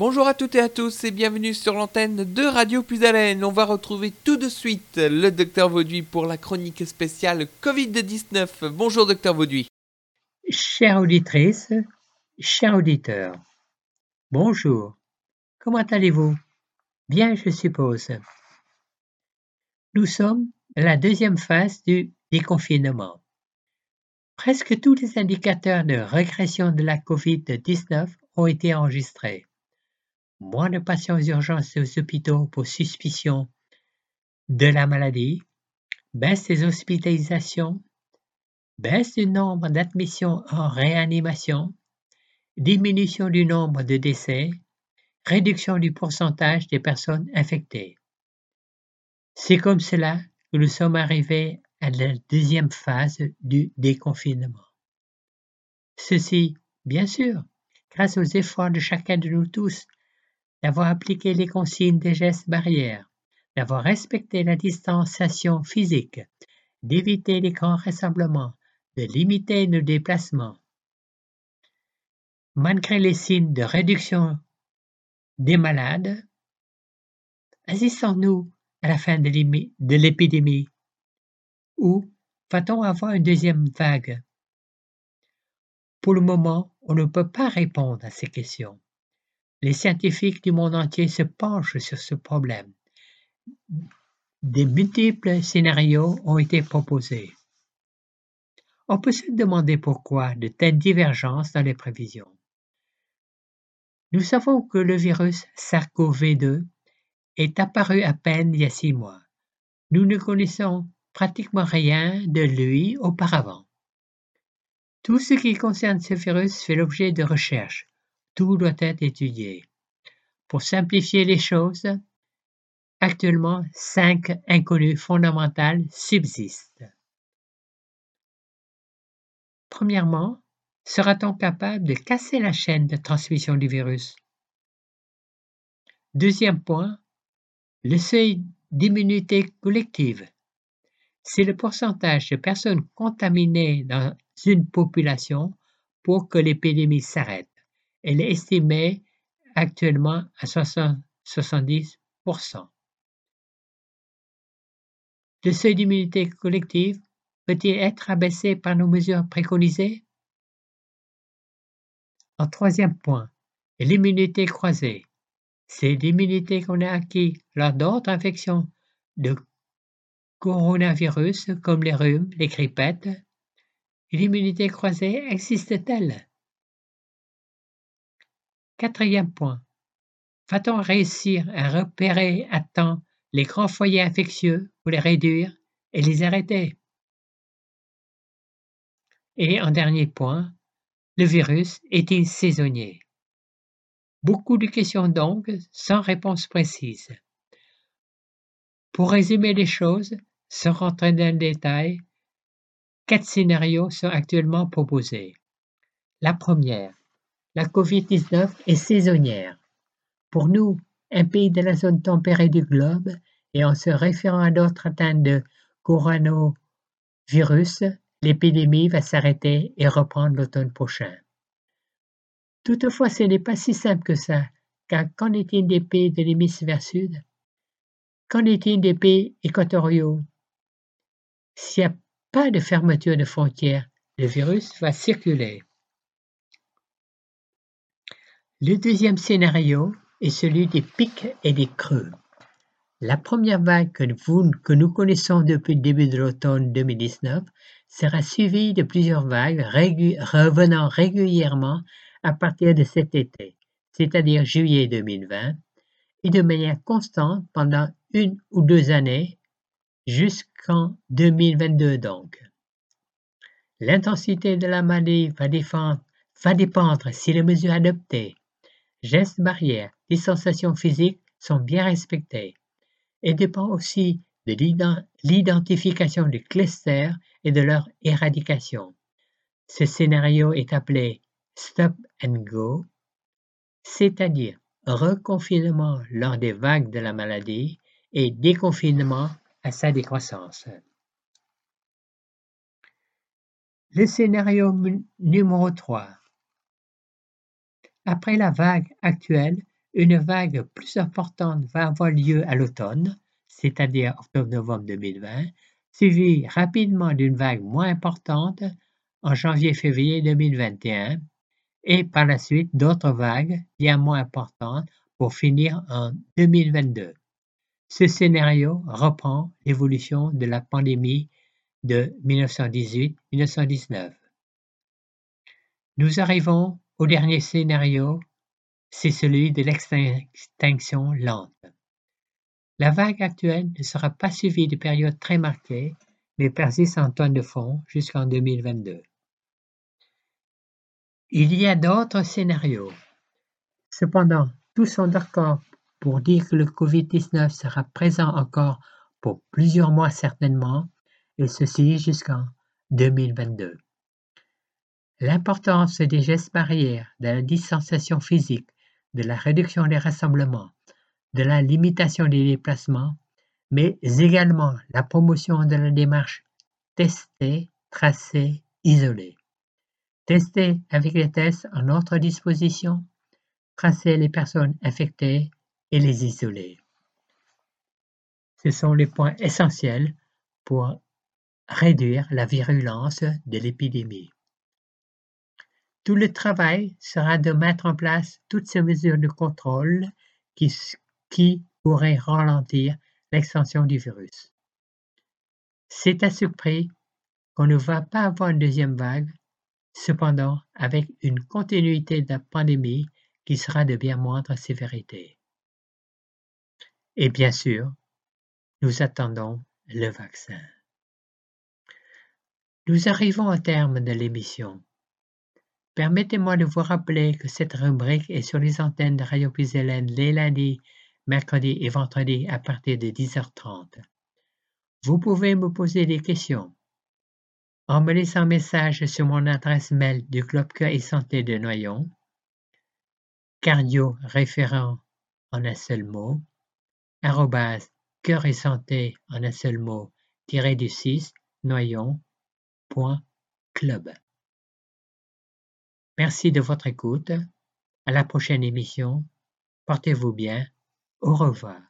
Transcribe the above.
Bonjour à toutes et à tous et bienvenue sur l'antenne de Radio Plus Haleine. On va retrouver tout de suite le docteur Vauduit pour la chronique spéciale Covid-19. Bonjour docteur Vauduit. Chère auditrice, chers auditeurs, bonjour. Comment allez-vous? Bien, je suppose. Nous sommes à la deuxième phase du déconfinement. Presque tous les indicateurs de régression de la COVID-19 ont été enregistrés. Moins de patients aux urgences et aux hôpitaux pour suspicion de la maladie, baisse des hospitalisations, baisse du nombre d'admissions en réanimation, diminution du nombre de décès, réduction du pourcentage des personnes infectées. C'est comme cela que nous sommes arrivés à la deuxième phase du déconfinement. Ceci, bien sûr, grâce aux efforts de chacun de nous tous d'avoir appliqué les consignes des gestes barrières, d'avoir respecté la distanciation physique, d'éviter les grands rassemblements, de limiter nos déplacements. Malgré les signes de réduction des malades, assistons-nous à la fin de l'épidémie ou va-t-on avoir une deuxième vague? Pour le moment, on ne peut pas répondre à ces questions. Les scientifiques du monde entier se penchent sur ce problème. Des multiples scénarios ont été proposés. On peut se demander pourquoi de telles divergences dans les prévisions. Nous savons que le virus SARS-CoV-2 est apparu à peine il y a six mois. Nous ne connaissons pratiquement rien de lui auparavant. Tout ce qui concerne ce virus fait l'objet de recherches. Tout doit être étudié. Pour simplifier les choses, actuellement cinq inconnues fondamentales subsistent. Premièrement, sera-t-on capable de casser la chaîne de transmission du virus? Deuxième point, le seuil d'immunité collective. C'est le pourcentage de personnes contaminées dans une population pour que l'épidémie s'arrête. Elle est estimée actuellement à 70%. Le seuil d'immunité collective peut-il être abaissé par nos mesures préconisées? En troisième point, l'immunité croisée. C'est l'immunité qu'on a acquis lors d'autres infections de coronavirus comme les rhumes, les grippettes. L'immunité croisée existe-t-elle? Quatrième point. Va-t-on réussir à repérer à temps les grands foyers infectieux pour les réduire et les arrêter? Et en dernier point, le virus est-il saisonnier? Beaucoup de questions donc, sans réponse précise. Pour résumer les choses, sans rentrer dans le détail, quatre scénarios sont actuellement proposés. La première, la COVID-19 est saisonnière. Pour nous, un pays de la zone tempérée du globe, et en se référant à d'autres atteintes de coronavirus, l'épidémie va s'arrêter et reprendre l'automne prochain. Toutefois, ce n'est pas si simple que ça, car qu'en est-il des pays de l'hémisphère sud? Qu'en est-il des pays équatoriaux? S'il n'y a pas de fermeture de frontières, le virus va circuler. Le deuxième scénario est celui des pics et des creux. La première vague que, nous connaissons depuis le début de l'automne 2019 sera suivie de plusieurs vagues revenant régulièrement à partir de cet été, c'est-à-dire juillet 2020, et de manière constante pendant une ou deux années, jusqu'en 2022 donc. L'intensité de la maladie va dépendre si les mesures adoptées, gestes barrières, distanciation physique sont bien respectées, et dépend aussi de l'identification des clusters et de leur éradication. Ce scénario est appelé stop and go, c'est-à-dire reconfinement lors des vagues de la maladie et déconfinement à sa décroissance. Le scénario numéro 3. Après la vague actuelle, une vague plus importante va avoir lieu à l'automne, c'est-à-dire octobre-novembre 2020, suivie rapidement d'une vague moins importante en janvier-février 2021, et par la suite d'autres vagues bien moins importantes pour finir en 2022. Ce scénario reprend l'évolution de la pandémie de 1918-1919. Nous arrivons au dernier scénario, c'est celui de l'extinction lente. La vague actuelle ne sera pas suivie de périodes très marquées, mais persiste en tonne de fond jusqu'en 2022. Il y a d'autres scénarios. Cependant, tous sont d'accord pour dire que le Covid-19 sera présent encore pour plusieurs mois certainement, et ceci jusqu'en 2022. L'importance des gestes barrières, de la distanciation physique, de la réduction des rassemblements, de la limitation des déplacements, mais également la promotion de la démarche tester, tracer, isoler. Tester avec les tests en notre disposition, tracer les personnes infectées et les isoler. Ce sont les points essentiels pour réduire la virulence de l'épidémie. Tout le travail sera de mettre en place toutes ces mesures de contrôle qui, pourraient ralentir l'extension du virus. C'est à ce prix qu'on ne va pas avoir une deuxième vague, cependant avec une continuité de la pandémie qui sera de bien moindre sévérité. Et bien sûr, nous attendons le vaccin. Nous arrivons au terme de l'émission. Permettez-moi de vous rappeler que cette rubrique est sur les antennes de Radio Hélène les lundis, mercredis et vendredis à partir de 10h30. Vous pouvez me poser des questions en me laissant un message sur mon adresse mail du Club Cœur et Santé de Noyon, cardio référent en un seul mot, arrobase cœur et santé en un seul mot, tiré du 6, noyon.club. Merci de votre écoute. À la prochaine émission. Portez-vous bien. Au revoir.